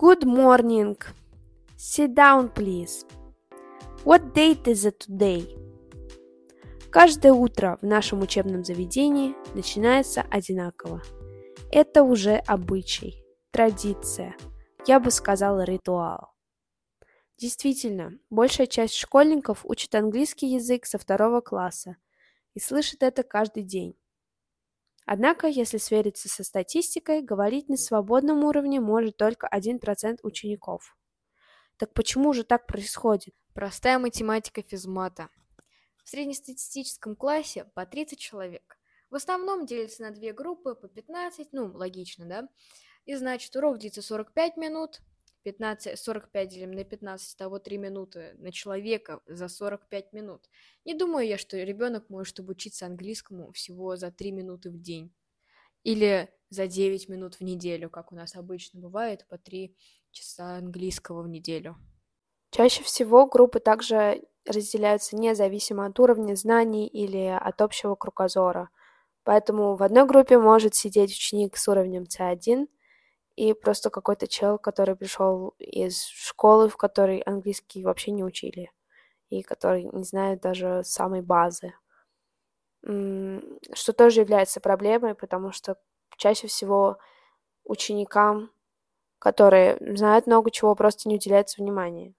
Good morning. Sit down, please. What date is it today? Каждое утро в нашем учебном заведении начинается одинаково. Это уже обычай, традиция, я бы сказала ритуал. Действительно, большая часть школьников учат английский язык со второго класса и слышит это каждый день. Однако, если свериться со статистикой, говорить на свободном уровне может только 1% учеников. Так почему же так происходит? Простая математика физмата. В среднестатистическом классе по 30 человек. В основном делится на две группы по 15, ну, логично, да? И значит, урок длится 45 минут, 15, 45 делим на 15, того 3 минуты на человека за 45 минут. Не думаю я, что ребенок может обучиться английскому всего за 3 минуты в день. Или за 9 минут в неделю, как у нас обычно бывает, по 3 часа английского в неделю. Чаще всего группы также разделяются независимо от уровня знаний или от общего кругозора. Поэтому в одной группе может сидеть ученик с уровнем C1, и просто какой-то чел, который пришел из школы, в которой английский вообще не учили, и который не знает даже самой базы. Что тоже является проблемой, потому что чаще всего ученикам, которые знают много чего, просто не уделяется внимания.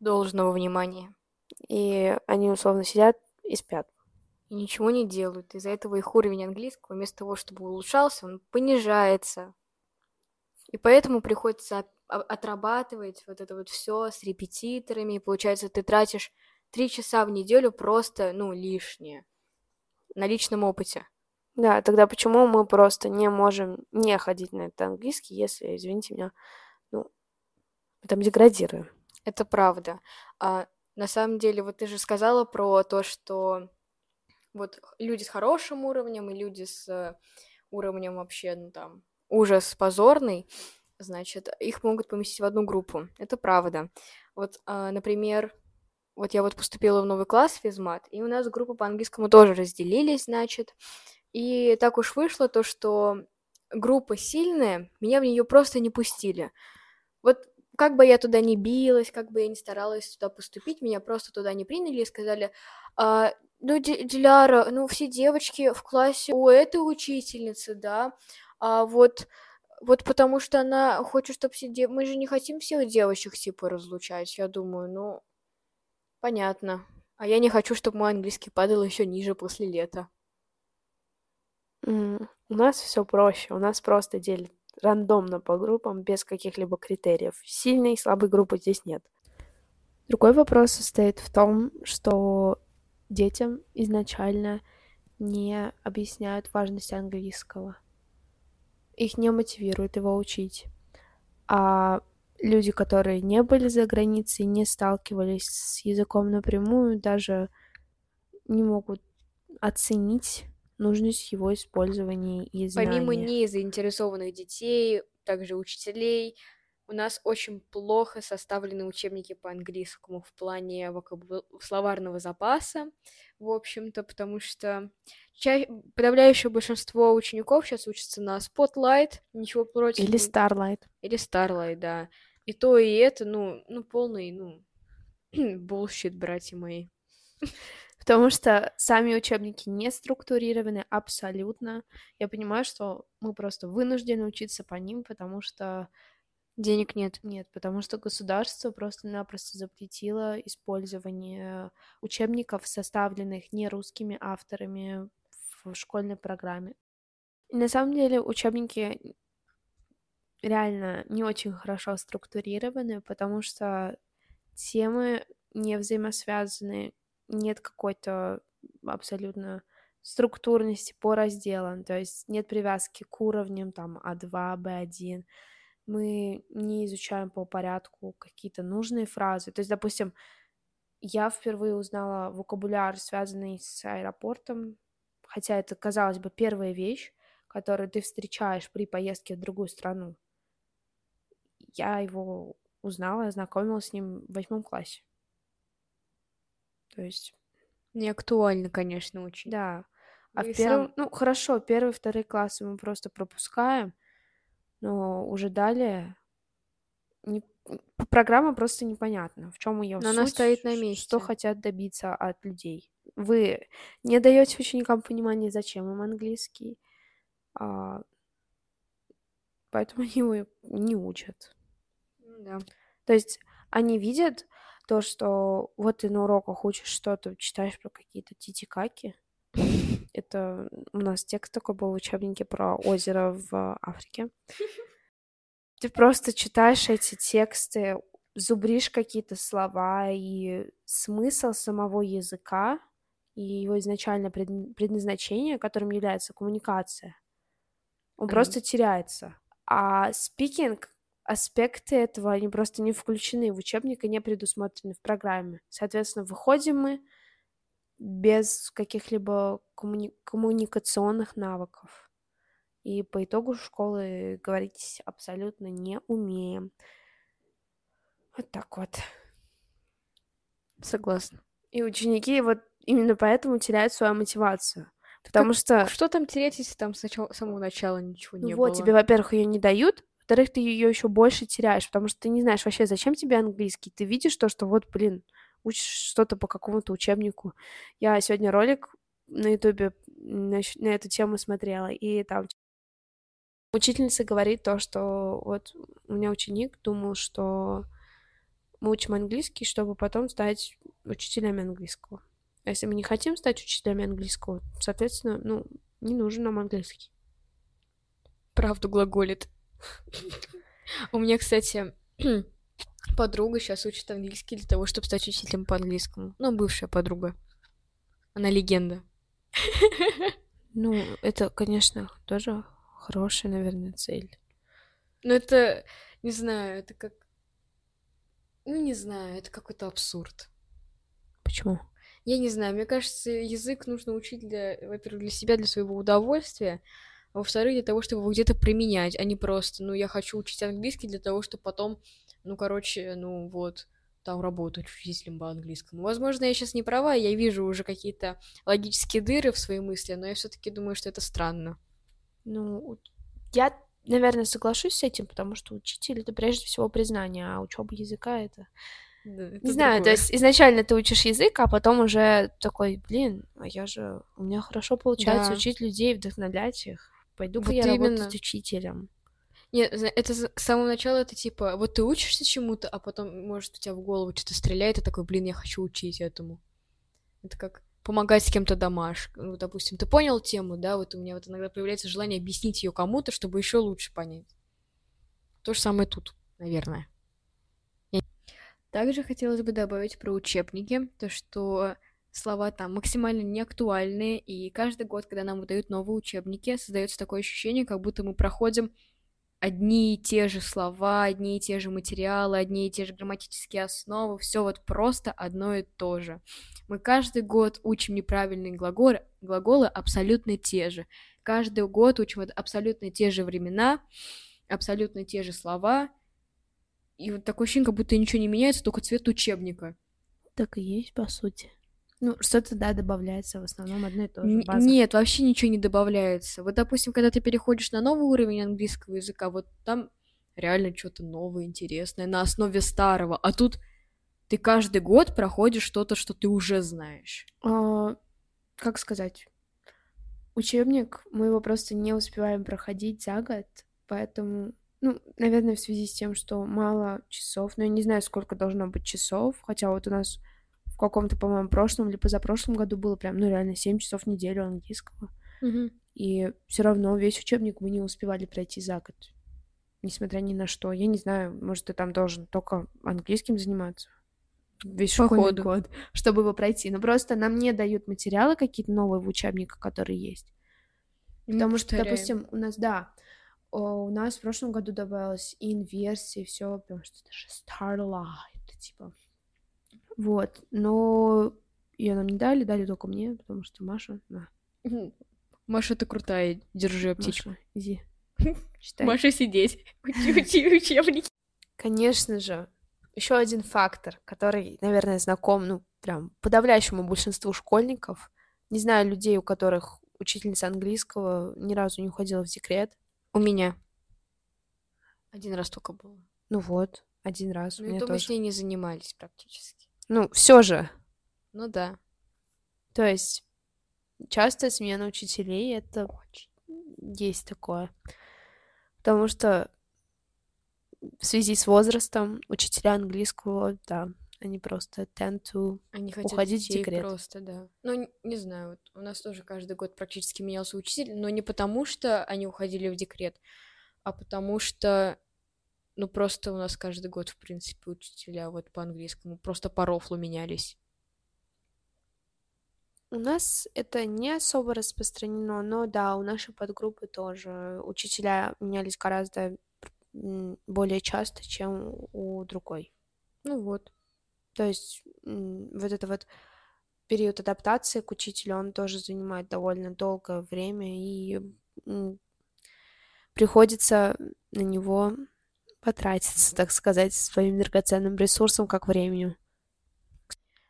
Должного внимания. И они условно сидят и спят. И ничего не делают. Из-за этого их уровень английского, вместо того, чтобы улучшался, он понижается. И поэтому приходится отрабатывать вот это вот все с репетиторами. И получается, ты тратишь три часа в неделю просто, ну, лишнее. На личном опыте. Да, тогда почему мы просто не можем не ходить на этот английский, если, извините меня, ну, мы там деградируем? Это правда. А, на самом деле, вот ты же сказала про то, что вот люди с хорошим уровнем и люди с уровнем вообще, ну, там, ужас позорный, значит, их могут поместить в одну группу. Это правда. Вот, а, например, вот я вот поступила в новый класс физмат, и у нас группы по английскому тоже разделились, значит. И так уж вышло то, что группа сильная, меня в нее просто не пустили. Вот как бы я туда не билась, как бы я не старалась туда поступить, меня просто туда не приняли и сказали, а, ну, Диляра, ну, все девочки в классе у этой учительницы, да, а вот вот потому что она хочет, чтобы все дев... Мы же не хотим всех девочек типа разлучать, я думаю, ну, понятно. А я не хочу, чтобы мой английский падал еще ниже после лета. Mm, у нас все проще. У нас просто делят рандомно по группам, без каких-либо критериев. Сильной и слабой группы здесь нет. Другой вопрос состоит в том, что детям изначально не объясняют важность английского их не мотивирует его учить. А люди, которые не были за границей, не сталкивались с языком напрямую, даже не могут оценить нужность его использования и знания. Помимо незаинтересованных детей, также учителей, у нас очень плохо составлены учебники по английскому в плане вокабу... словарного запаса, в общем-то, потому что ча... подавляющее большинство учеников сейчас учатся на Spotlight, ничего против. Или Starlight. Или Starlight, да. И то, и это, ну, ну полный, ну, bullshit, братья мои. Потому что сами учебники не структурированы абсолютно. Я понимаю, что мы просто вынуждены учиться по ним, потому что Денег нет. Нет, потому что государство просто-напросто запретило использование учебников, составленных не русскими авторами в школьной программе. И на самом деле учебники реально не очень хорошо структурированы, потому что темы не взаимосвязаны, нет какой-то абсолютно структурности по разделам, то есть нет привязки к уровням там А2, Б1, мы не изучаем по порядку какие-то нужные фразы. То есть, допустим, я впервые узнала вокабуляр, связанный с аэропортом, хотя это, казалось бы, первая вещь, которую ты встречаешь при поездке в другую страну. Я его узнала, ознакомилась с ним в восьмом классе. То есть... Не актуально, конечно, очень. Да. А в первом... Сам... Ну, хорошо, первый, второй классы мы просто пропускаем, но уже далее не, программа просто непонятна, в чем ее Но она суть, стоит на месте. что хотят добиться от людей. Вы не даете ученикам понимания, зачем им английский, а, поэтому они его не учат. Да. То есть они видят то, что вот ты на уроках учишь что-то, читаешь про какие-то титикаки. Это у нас текст такой был в учебнике про озеро в Африке. Ты просто читаешь эти тексты, зубришь какие-то слова и смысл самого языка и его изначальное пред- предназначение, которым является коммуникация, он Мгм. просто теряется. А спикинг аспекты этого, они просто не включены в учебник и не предусмотрены в программе. Соответственно, выходим мы без каких-либо коммуни- коммуникационных навыков. И по итогу школы говорить абсолютно не умеем. Вот так вот. Согласна. И ученики вот именно поэтому теряют свою мотивацию. Потому что, Что там терять, если там с начала- с самого начала ничего не вот, было? тебе, во-первых, ее не дают, во-вторых, ты ее еще больше теряешь, потому что ты не знаешь вообще, зачем тебе английский. Ты видишь то, что вот, блин, учишь что-то по какому-то учебнику. Я сегодня ролик на ютубе на, эту тему смотрела, и там учительница говорит то, что вот у меня ученик думал, что мы учим английский, чтобы потом стать учителями английского. А если мы не хотим стать учителями английского, соответственно, ну, не нужен нам английский. Правду глаголит. У меня, кстати, подруга сейчас учит английский для того, чтобы стать учителем по английскому. Ну, бывшая подруга. Она легенда. Ну, это, конечно, тоже хорошая, наверное, цель. Ну, это, не знаю, это как... Ну, не знаю, это какой-то абсурд. Почему? Я не знаю, мне кажется, язык нужно учить для, во-первых, для себя, для своего удовольствия, а во-вторых, для того, чтобы его где-то применять, а не просто, ну, я хочу учить английский для того, чтобы потом, ну, короче, ну, вот, там работать учителем по английскому. Возможно, я сейчас не права, я вижу уже какие-то логические дыры в свои мысли, но я все-таки думаю, что это странно. Ну, я, наверное, соглашусь с этим, потому что учитель это прежде всего признание, а учеба языка это. Да, это Не знаю, то другое. есть изначально ты учишь язык, а потом уже такой, блин, а я же, у меня хорошо получается Да. учить людей, вдохновлять их. Пойду-ка Вот я именно. работать учителем. Нет, это с самого начала это типа, вот ты учишься чему-то, а потом, может, у тебя в голову что-то стреляет, и такой, блин, я хочу учить этому. Это как помогать с кем-то домаш. Ну, допустим, ты понял тему, да, вот у меня вот иногда появляется желание объяснить ее кому-то, чтобы еще лучше понять. То же самое тут, наверное. Также хотелось бы добавить про учебники, то что слова там максимально неактуальные, и каждый год, когда нам выдают новые учебники, создается такое ощущение, как будто мы проходим одни и те же слова, одни и те же материалы, одни и те же грамматические основы, все вот просто одно и то же. Мы каждый год учим неправильные глаголы, глаголы абсолютно те же. Каждый год учим вот абсолютно те же времена, абсолютно те же слова. И вот такое ощущение, как будто ничего не меняется, только цвет учебника. Так и есть, по сути. Ну, что-то, да, добавляется, в основном одно и то же. База. Нет, вообще ничего не добавляется. Вот, допустим, когда ты переходишь на новый уровень английского языка, вот там реально что-то новое, интересное на основе старого. А тут ты каждый год проходишь что-то, что ты уже знаешь. А, как сказать? Учебник, мы его просто не успеваем проходить за год, поэтому, ну, наверное, в связи с тем, что мало часов, но я не знаю, сколько должно быть часов, хотя вот у нас в каком-то, по-моему, прошлом или позапрошлом году было прям, ну, реально 7 часов в неделю английского, и все равно весь учебник мы не успевали пройти за год, несмотря ни на что. Я не знаю, может, ты там должен только английским заниматься весь школьный год, чтобы его пройти. Но просто нам не дают материалы какие-то новые в учебниках, которые есть. Потому что, Повторяем. допустим, у нас, да, у нас в прошлом году добавилось и инверсии, все, прям что даже Starlight, типа. Вот, но ее нам не дали, дали только мне, потому что Маша, на. Маша, ты крутая, держи птичку. Маша, иди, читай. Маша, сидеть. Учи, учи учебники. Конечно же, еще один фактор, который, наверное, знаком, ну, прям подавляющему большинству школьников. Не знаю людей, у которых учительница английского ни разу не уходила в декрет. У меня. Один раз только было. Ну вот, один раз. Ну, и то тоже. мы с ней не занимались практически. Ну, все же. Ну да. То есть частая смена учителей это очень есть такое. Потому что в связи с возрастом учителя английского, да, они просто tend to они хотят уходить в декрет. просто, да. Ну, не, не знаю, вот у нас тоже каждый год практически менялся учитель, но не потому, что они уходили в декрет, а потому что, ну, просто у нас каждый год, в принципе, учителя вот по английскому просто по рофлу менялись. У нас это не особо распространено, но да, у нашей подгруппы тоже учителя менялись гораздо более часто, чем у другой. Ну вот. То есть вот это вот период адаптации к учителю, он тоже занимает довольно долгое время, и приходится на него потратиться, так сказать, своим драгоценным ресурсом, как временем.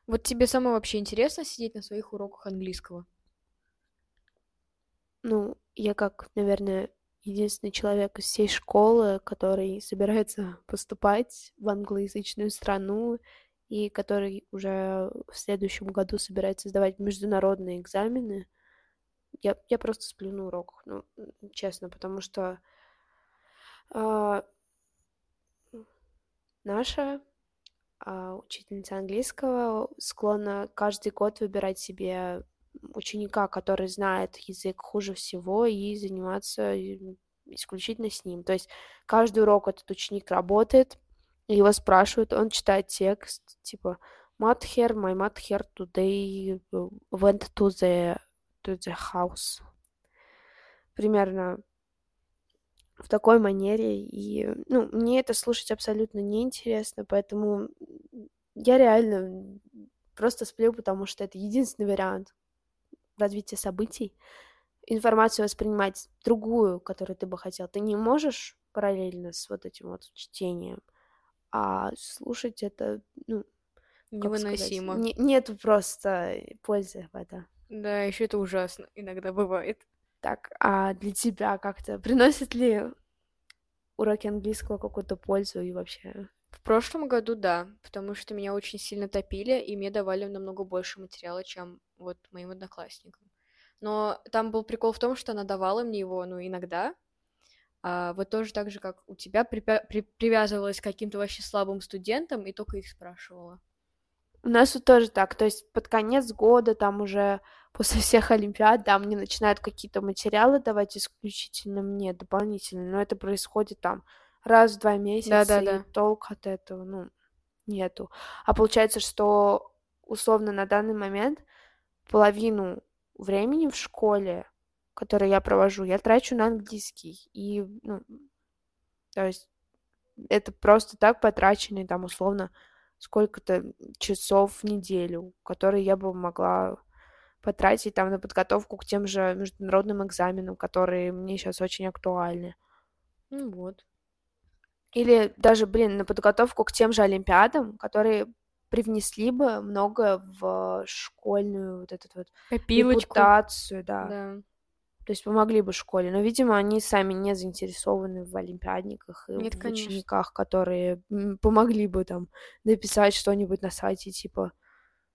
Вот тебе самое вообще интересно сидеть на своих уроках английского? Ну, я как, наверное, единственный человек из всей школы, который собирается поступать в англоязычную страну и который уже в следующем году собирается сдавать международные экзамены, я, я просто сплю на уроках, ну, честно, потому что э, наша а, учительница английского склонна каждый год выбирать себе ученика, который знает язык хуже всего, и заниматься исключительно с ним. То есть каждый урок этот ученик работает, его спрашивают, он читает текст, типа «Math here, my math here today went to the, to the house». Примерно в такой манере, и, ну, мне это слушать абсолютно неинтересно, поэтому я реально просто сплю, потому что это единственный вариант развития событий. Информацию воспринимать другую, которую ты бы хотел, ты не можешь параллельно с вот этим вот чтением, а слушать это, ну, невыносимо. Не, нету просто пользы в этом. Да, еще это ужасно иногда бывает. Так, а для тебя как-то приносит ли уроки английского какую-то пользу и вообще? В прошлом году да, потому что меня очень сильно топили, и мне давали намного больше материала, чем вот моим одноклассникам. Но там был прикол в том, что она давала мне его, ну, иногда, а вот тоже так же, как у тебя, припя- при- привязывалась к каким-то вообще слабым студентам и только их спрашивала. У нас вот тоже так, то есть под конец года, там уже после всех Олимпиад, да, мне начинают какие-то материалы давать исключительно мне дополнительно, но это происходит там раз в два месяца, да, да, да. и толк от этого, ну, нету. А получается, что условно на данный момент половину времени в школе, которое я провожу, я трачу на английский. И, ну, то есть это просто так потраченный там условно сколько-то часов в неделю, которые я бы могла потратить там на подготовку к тем же международным экзаменам, которые мне сейчас очень актуальны. Ну вот. Или даже, блин, на подготовку к тем же Олимпиадам, которые привнесли бы много в школьную вот эту вот Копилочку. репутацию, да. да. То есть помогли бы школе. Но, видимо, они сами не заинтересованы в олимпиадниках и Нет, в конечно. учениках, которые помогли бы там написать что-нибудь на сайте, типа,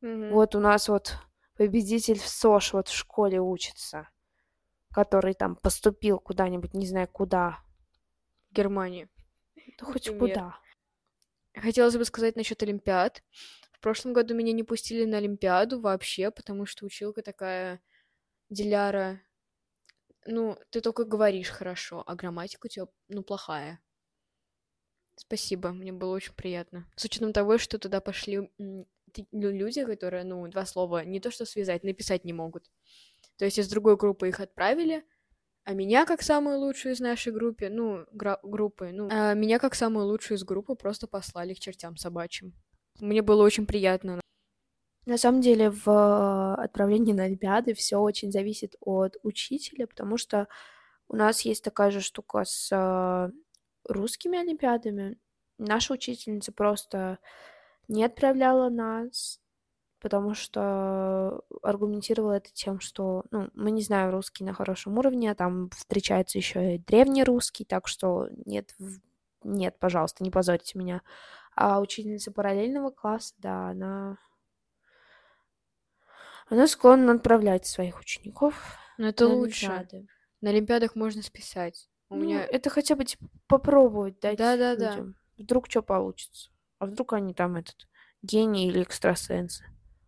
угу. вот у нас вот победитель в СОШ вот в школе учится, который там поступил куда-нибудь, не знаю куда. В Германию. Да хоть куда. Хотелось бы сказать насчет Олимпиад. В прошлом году меня не пустили на Олимпиаду вообще, потому что училка такая Диляра ну, ты только говоришь хорошо, а грамматика у тебя, ну, плохая. Спасибо, мне было очень приятно. С учетом того, что туда пошли люди, которые, ну, два слова не то что связать, написать не могут. То есть из другой группы их отправили, а меня как самую лучшую из нашей группы, ну, группы, ну, а меня как самую лучшую из группы просто послали к чертям собачьим. Мне было очень приятно. На самом деле в отправлении на олимпиады все очень зависит от учителя, потому что у нас есть такая же штука с э, русскими олимпиадами. Наша учительница просто не отправляла нас, потому что аргументировала это тем, что, ну, мы не знаем русский на хорошем уровне, а там встречается еще и древний русский, так что нет нет, пожалуйста, не позорьте меня. А учительница параллельного класса, да, она... Она склонна отправлять своих учеников. Но это на лучше. Олимпиады. На Олимпиадах можно списать. У Ну, меня... это хотя бы типа попробовать дать Да-да-да. людям. Вдруг что получится. А вдруг они там этот гений или экстрасенсы.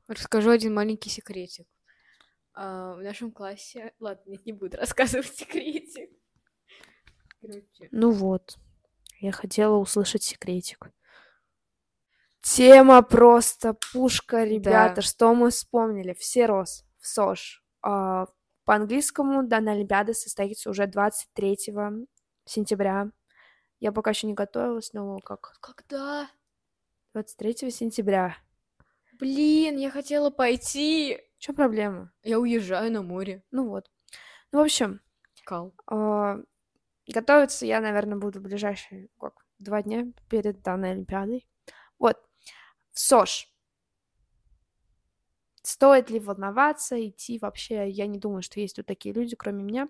Расскажу один маленький секретик. А, в нашем классе... Ладно, нет, не буду рассказывать секретик. Короче, Ну вот. Я хотела услышать секретик. Тема просто пушка, ребята. Да. Что мы вспомнили? Все рос в СОЖ. А, по-английскому данная Олимпиада состоится уже 23 сентября. Я пока еще не готовилась, но как? Когда? 23 сентября. Блин, я хотела пойти. Что проблема? Я уезжаю на море. Ну вот. Ну, в общем, Кал. а, готовиться я, наверное, буду в ближайшие как, два дня перед данной Олимпиадой. Вот. В СОЖ. Стоит ли волноваться, идти вообще? Я не думаю, что есть тут такие люди, кроме меня.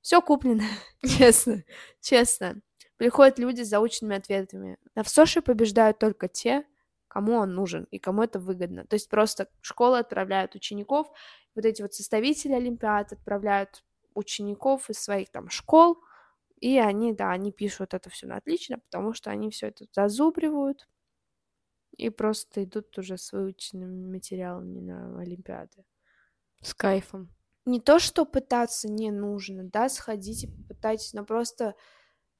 Все куплено, честно, честно. Приходят люди с заученными ответами. А в СОШе побеждают только те, кому он нужен и кому это выгодно. То есть просто школы отправляют учеников, вот эти вот составители Олимпиад отправляют учеников из своих там школ, и они, да, они пишут это все на отлично, потому что они все это зазубривают и просто идут уже с выученными материалами на Олимпиады. С кайфом. Не то, что пытаться не нужно, да, сходите, попытайтесь, но просто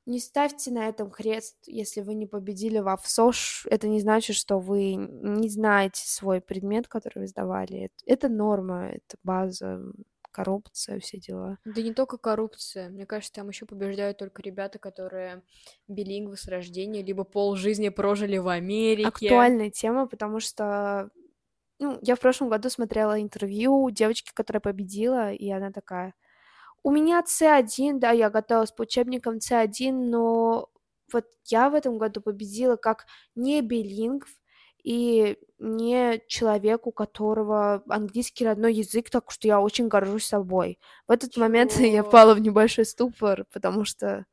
не ставьте на этом крест, если вы не победили во ВСОШ. Это не значит, что вы не знаете свой предмет, который вы сдавали. Это, это норма, это база, коррупция, все дела. Да не только коррупция. Мне кажется, там еще побеждают только ребята, которые билингвы с рождения, либо пол жизни прожили в Америке. Актуальная тема, потому что ну, я в прошлом году смотрела интервью девочки, которая победила, и она такая, у меня С1, да, я готовилась по учебникам С1, но вот я в этом году победила как не билингв и не человек, у которого английский родной язык, так что я очень горжусь собой. В этот момент я Чего? впала в небольшой ступор, потому что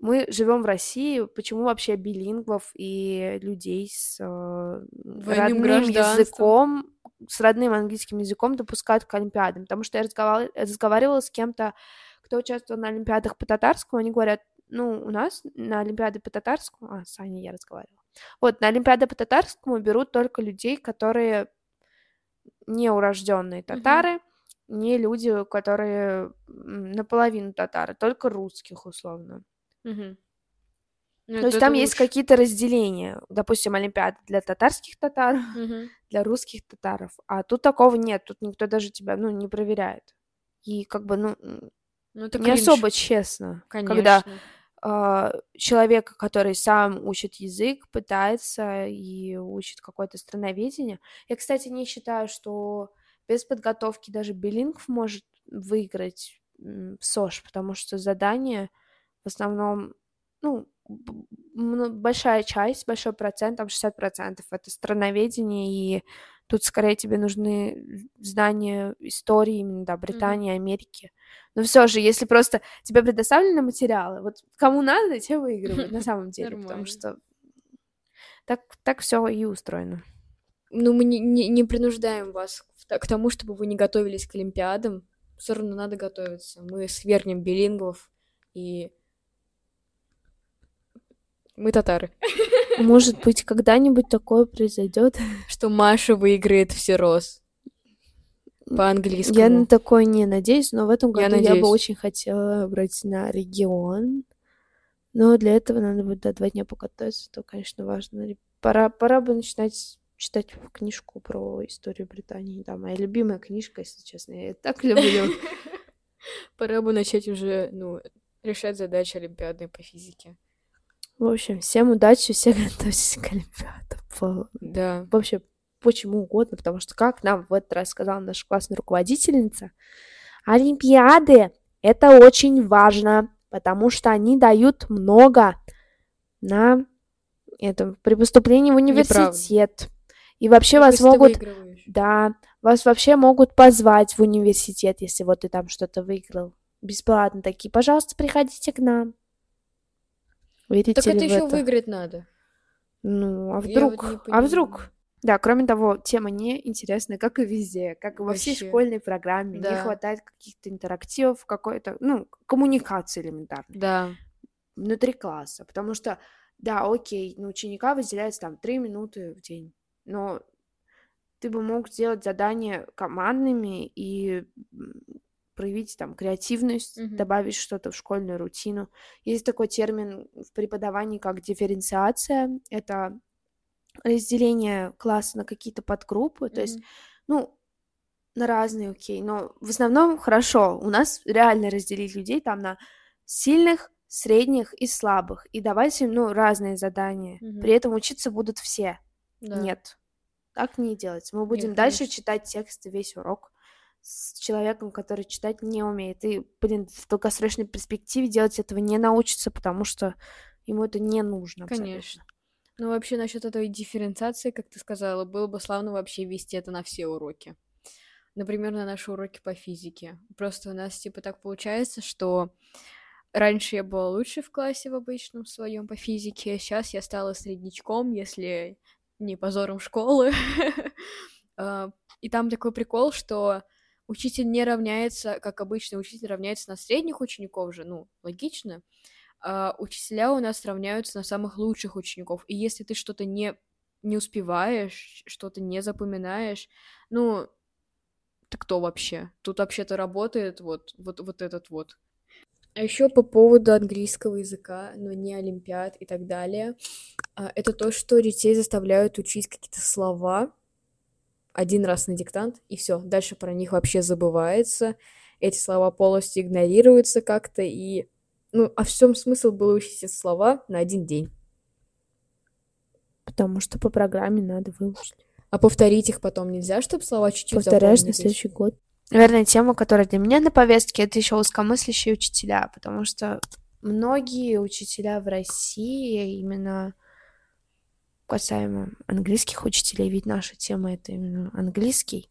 мы живем в России, почему вообще билингвов и людей с э, родным языком, с родным английским языком допускают к Олимпиадам? Потому что я разговар- разговаривала с кем-то, кто участвовал на Олимпиадах по татарскому, они говорят, ну, у нас на Олимпиады по татарскому, а, с Аней я разговаривала, вот, на Олимпиады по татарскому берут только людей, которые не урожденные татары, не люди, которые наполовину татары, только русских, условно. Мгм. Ну, То есть там есть лучше. какие-то разделения. Допустим, Олимпиада для татарских татар, Мгм. для русских татаров. А тут такого нет. Тут никто даже тебя, ну, не проверяет. И как бы, ну, Ну, не кринж, особо честно, когда конечно. а, человека, который сам учит язык, пытается и учит какое-то страноведение. Я, кстати, не считаю, что без подготовки даже билингв может выиграть СОЖ, потому что задание в основном, ну, большая часть, большой процент, там 60% это страноведение, и тут скорее тебе нужны знания истории именно, да, Британии, Америки. Но все же, если просто тебе предоставлены материалы, вот кому надо, те выигрывают на самом деле, потому что так, так все и устроено. Ну, мы не, не, не принуждаем вас к тому, чтобы вы не готовились к Олимпиадам. Все равно надо готовиться. Мы свергнем билингвов и... Мы татары. Может быть, когда-нибудь такое произойдет. Что Маша выиграет всерос. Я По-английскому. на такое не надеюсь, но в этом Я году я, бы надеюсь. очень хотела выбрать на регион. Но для этого надо будет да, два дня подготовиться, то, конечно, важно. Пора, пора бы начинать читать книжку про историю Британии. Да, моя любимая книжка, если честно. Я её так люблю. Пора бы начать уже, ну, решать задачи Олимпиады по физике. В общем, всем удачи, все готовьтесь к Олимпиадам. По- Да. Вообще, почему угодно, потому что, как нам в этот раз сказала наша классная руководительница, Олимпиады — это очень важно, потому что они дают много на этом, при поступлении в Неправда. университет. И вообще Ну, вас могут, да, вас вообще могут позвать в университет, если вот ты там что-то выиграл. Бесплатно такие, пожалуйста, приходите к нам. Верите Так это еще это? выиграть надо. Ну, а Я вот вдруг? не А вдруг? Да, кроме того, тема не интересная, как и везде, как и во всей школьной программе. Не Да. хватает каких-то интерактивов, какой-то, ну, коммуникации элементарной Да. внутри класса. Потому что, да, окей, на ученика выделяется там 3 минуты в день, но ты бы мог сделать задания командными и проявить там креативность, Мгм. добавить что-то в школьную рутину. Есть такой термин в преподавании, как дифференциация. Это разделение класса на какие-то подгруппы. То есть, ну, на разные, окей. Но в основном хорошо. У нас реально разделить людей там на сильных, средних и слабых. И давать им, ну, разные задания. Мгм. При этом учиться будут все. Да. Нет. Так не делается. Мы будем Нет, дальше конечно. читать тексты весь урок с человеком, который читать не умеет. И, блин, в долгосрочной перспективе делать этого не научится, потому что ему это не нужно. абсолютно. Конечно. Ну, вообще, насчет этой дифференциации, как ты сказала, было бы славно вообще вести это на все уроки. Например, на наши уроки по физике. Просто у нас, типа, так получается, что раньше я была лучше в классе в обычном своем по физике, сейчас я стала среднячком, если не позором школы. А, И там такой прикол, что учитель не равняется, как обычно, учитель равняется на средних учеников же, ну, логично. А учителя у нас равняются на самых лучших учеников. И если ты что-то не, не успеваешь, что-то не запоминаешь, ну, ты кто вообще? Тут вообще-то работает вот, вот, вот этот вот. А еще по поводу английского языка, но не олимпиад и так далее, а, это то, что детей заставляют учить какие-то слова один раз на диктант, и все, дальше про них вообще забывается, эти слова полностью игнорируются как-то, и, ну, а в чем смысл было учить эти слова на один день? Потому что по программе надо выучить. А повторить их потом нельзя, чтобы слова чуть-чуть Повторяешь на следующий год. Наверное, тема, которая для меня на повестке, это еще узкомыслящие учителя, потому что многие учителя в России именно касаемо английских учителей, ведь наша тема это именно английский,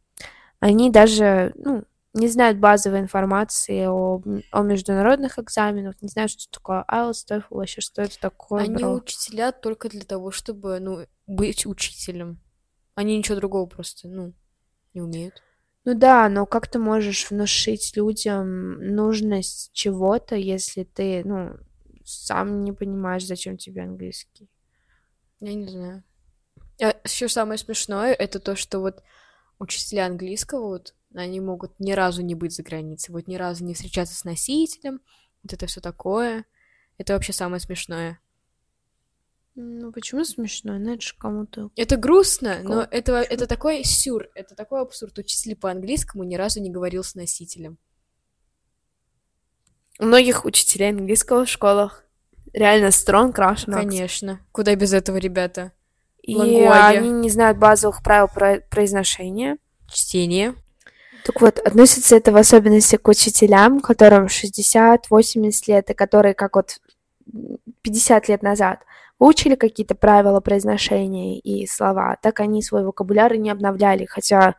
они даже, ну, не знают базовой информации о, о международных экзаменах, не знают, что такое IELTS, TOEFL, вообще, что это такое, Они бро. учителя только для того, чтобы, ну, быть учителем. Они ничего другого просто, ну, не умеют. Ну да, но как ты можешь внушить людям нужность чего-то, если ты, ну, сам не понимаешь, зачем тебе английский? Я не знаю. еще самое смешное, это то, что вот учителя английского, вот, они могут ни разу не быть за границей, вот ни разу не встречаться с носителем, вот это все такое. Это вообще самое смешное. Ну почему смешно? Ну это же кому-то... Это грустно, но Прикол. это, это такой сюр, это такой абсурд. Учитель по английскому ни разу не говорил с носителем. У многих учителей английского в школах реально on accent. Конечно. Куда без этого, ребята? И Лангуаге. они не знают базовых правил про- произношения. Чтение. Так вот, относится это в особенности к учителям, которым 60-80 лет, и которые, как вот м, 50 лет назад, выучили какие-то правила произношения и слова, так они свой вокабуляр и не обновляли, хотя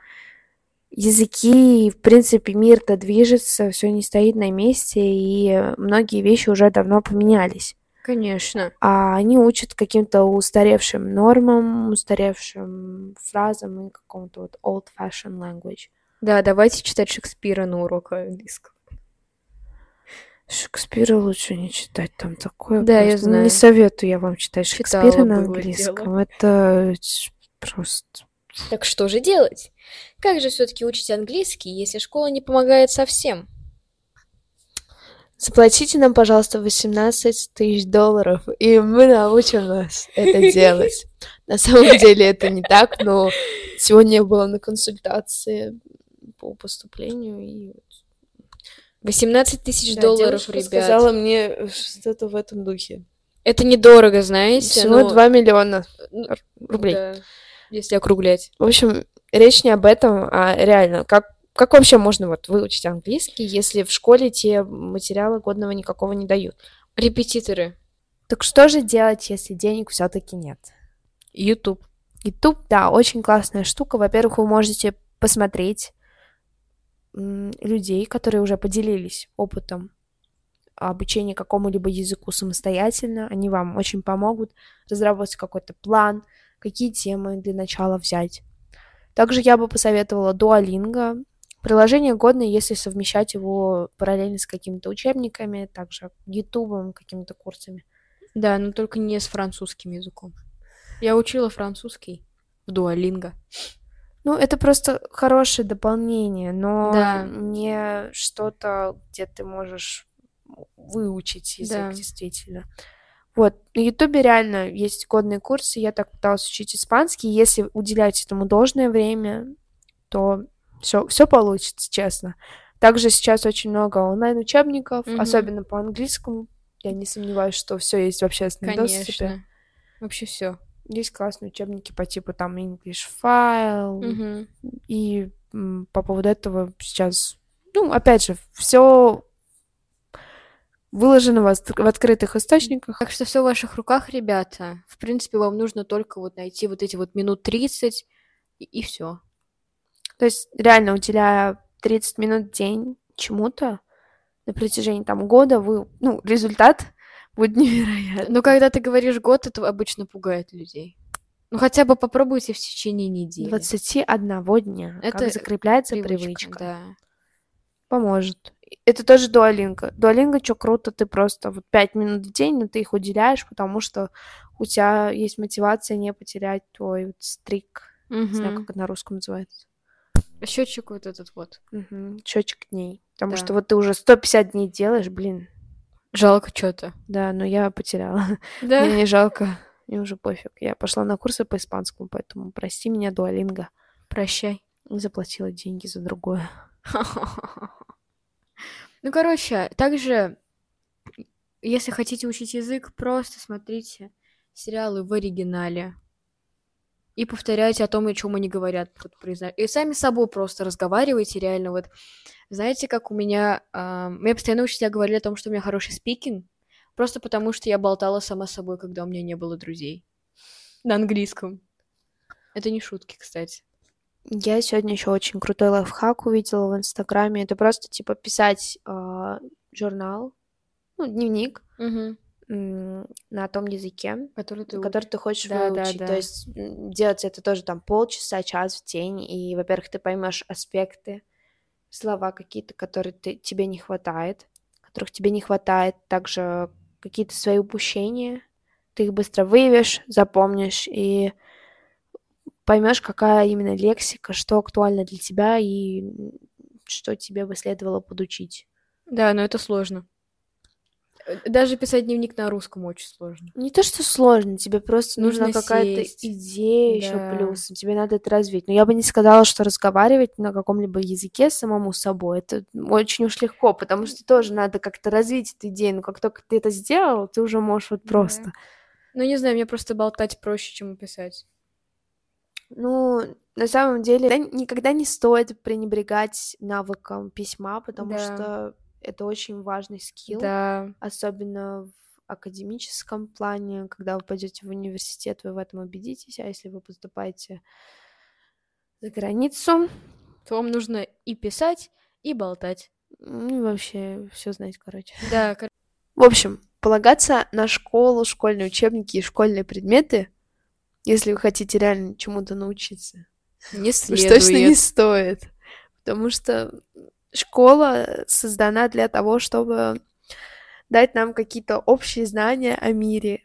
языки, в принципе, мир-то движется, все не стоит на месте, и многие вещи уже давно поменялись. Конечно. А они учат каким-то устаревшим нормам, устаревшим фразам и какому-то вот old-fashioned language. Да, давайте читать Шекспира на уроках английского. Шекспира лучше не читать, там такое. Да, я просто. знаю. Не советую я вам читать Читала, Шекспира на было английском. Это просто... Так что же делать? Как же все-таки учить английский, если школа не помогает совсем? Заплатите нам, пожалуйста, 18 тысяч долларов, и мы научим вас это делать. На самом деле это не так, но сегодня я была на консультации по поступлению, и 18 тысяч да, долларов, ребят. сказала мне что-то в этом духе. Это недорого, знаете. Всего но- 2 миллиона рублей. да, если округлять. В общем, речь не об этом, а реально, как, как вообще можно вот выучить английский, если в школе те материалы годного никакого не дают? Репетиторы. Так что же делать, если денег все-таки нет? YouTube. YouTube, да, очень классная штука. Во-первых, вы можете посмотреть людей, которые уже поделились опытом обучение какому-либо языку самостоятельно. Они вам очень помогут разработать какой-то план, какие темы для начала взять. Также я бы посоветовала Duolingo. Приложение годное, если совмещать его параллельно с какими-то учебниками, также ютубом, какими-то курсами. Да, но только не с французским языком. Я учила французский в Duolingo. Ну, это просто хорошее дополнение, но Да. не что-то, где ты можешь выучить язык Да. действительно. Вот, на Ютубе реально есть годные курсы, я так пыталась учить испанский, если уделять этому должное время, то все, все получится, честно. Также сейчас очень много онлайн-учебников, Мгм. особенно по английскому. Я не сомневаюсь, что все есть в общественном доступе. Конечно. Вообще все. Есть классные учебники по типу там English File, и м, по поводу этого сейчас, ну, опять же, все выложено в, отк- в открытых источниках. Так что все в ваших руках, ребята. В принципе, вам нужно только вот найти вот эти вот минут 30 и, все. То есть, реально, уделяя 30 минут в день чему-то на протяжении там года, вы, ну, результат будет невероятный. Но когда ты говоришь год, это обычно пугает людей. Ну хотя бы попробуйте в течение недели. 21 дня. Это как закрепляется Привычка, привычка. Да. Поможет. Это тоже дуалинга. Дуалинга, что круто, ты просто вот 5 минут в день, но ты их уделяешь, потому что у тебя есть мотивация не потерять твой вот стрик. Не знаю, как это на русском называется. Счетчик вот этот вот. Счетчик дней. Потому Да. что вот ты уже 150 дней делаешь, блин. Жалко что-то. Да, но я потеряла. Да. Мне не жалко. Мне уже пофиг. Я пошла на курсы по испанскому, поэтому прости меня, дуалинга. Прощай. И заплатила деньги за другое. Ну, короче, также, если хотите учить язык, просто смотрите сериалы в оригинале. И повторяйте о том, о чем они говорят. Вот, произно- И сами с собой просто разговаривайте, реально. Вот, знаете, как у меня... а, Мне постоянно учителя говорили о том, что у меня хороший спикинг, просто потому что я болтала сама с собой, когда у меня не было друзей. На английском. Это не шутки, кстати. Я сегодня еще очень крутой лайфхак увидела в Инстаграме. Это просто типа писать а, журнал, ну, дневник Мгм. На том языке, Который ты который ты хочешь Да, да, выучить. да. То есть делать это тоже там полчаса, час в день. И, во-первых, ты поймешь аспекты, слова какие-то, которые ты, тебе не хватает, которых тебе не хватает, также какие-то свои упущения. Ты их быстро выявишь, запомнишь и поймешь, какая именно лексика, что актуально для тебя и что тебе бы следовало подучить. Да, но это сложно. Даже писать дневник на русском очень сложно. Не то, что сложно, тебе просто нужна какая-то идея еще Да. плюс, тебе надо это развить. Но я бы не сказала, что разговаривать на каком-либо языке самому собой, это очень уж легко, потому что тоже надо как-то развить эту идею. Но как только ты это сделал, ты уже можешь вот Да. просто. Ну, не знаю, мне просто болтать проще, чем писать. Ну, на самом деле, да, никогда не стоит пренебрегать навыком письма, потому Да. что это очень важный скилл. Да. особенно в академическом плане, когда вы пойдете в университет, вы в этом убедитесь, а если вы поступаете за границу, То вам нужно и писать, и болтать. ну вообще все знать, короче. Да, кор- В общем, полагаться на школу, школьные учебники и школьные предметы, если вы хотите реально чему-то научиться, не уж следует. точно не стоит, потому что школа создана для того, чтобы дать нам какие-то общие знания о мире,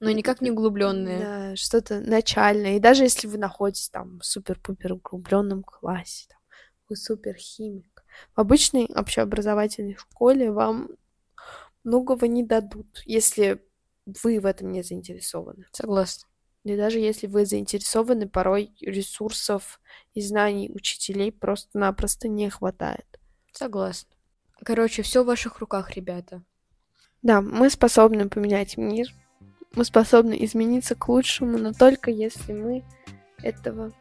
Но никак не углубленные. Да, что-то начальное. И даже если вы находитесь там в супер-пупер углубленном классе, там, вы супер химик, в обычной общеобразовательной школе вам многого не дадут, если вы в этом не заинтересованы. Согласна. И даже если вы заинтересованы, порой ресурсов и знаний учителей просто-напросто не хватает. Согласна. Короче, все в ваших руках, ребята. Да, мы способны поменять мир, мы способны измениться к лучшему, но только если мы этого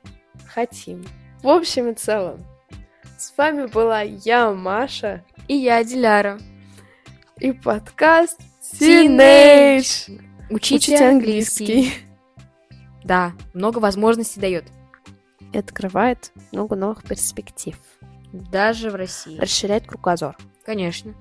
хотим. В общем и целом, с вами была я, Маша, И я, Диляра. и подкаст Teenage. Teenage. Учите, Учите английский. английский. Да, много возможностей дает. И открывает много новых перспектив. Даже в России. Расширяет кругозор. Конечно.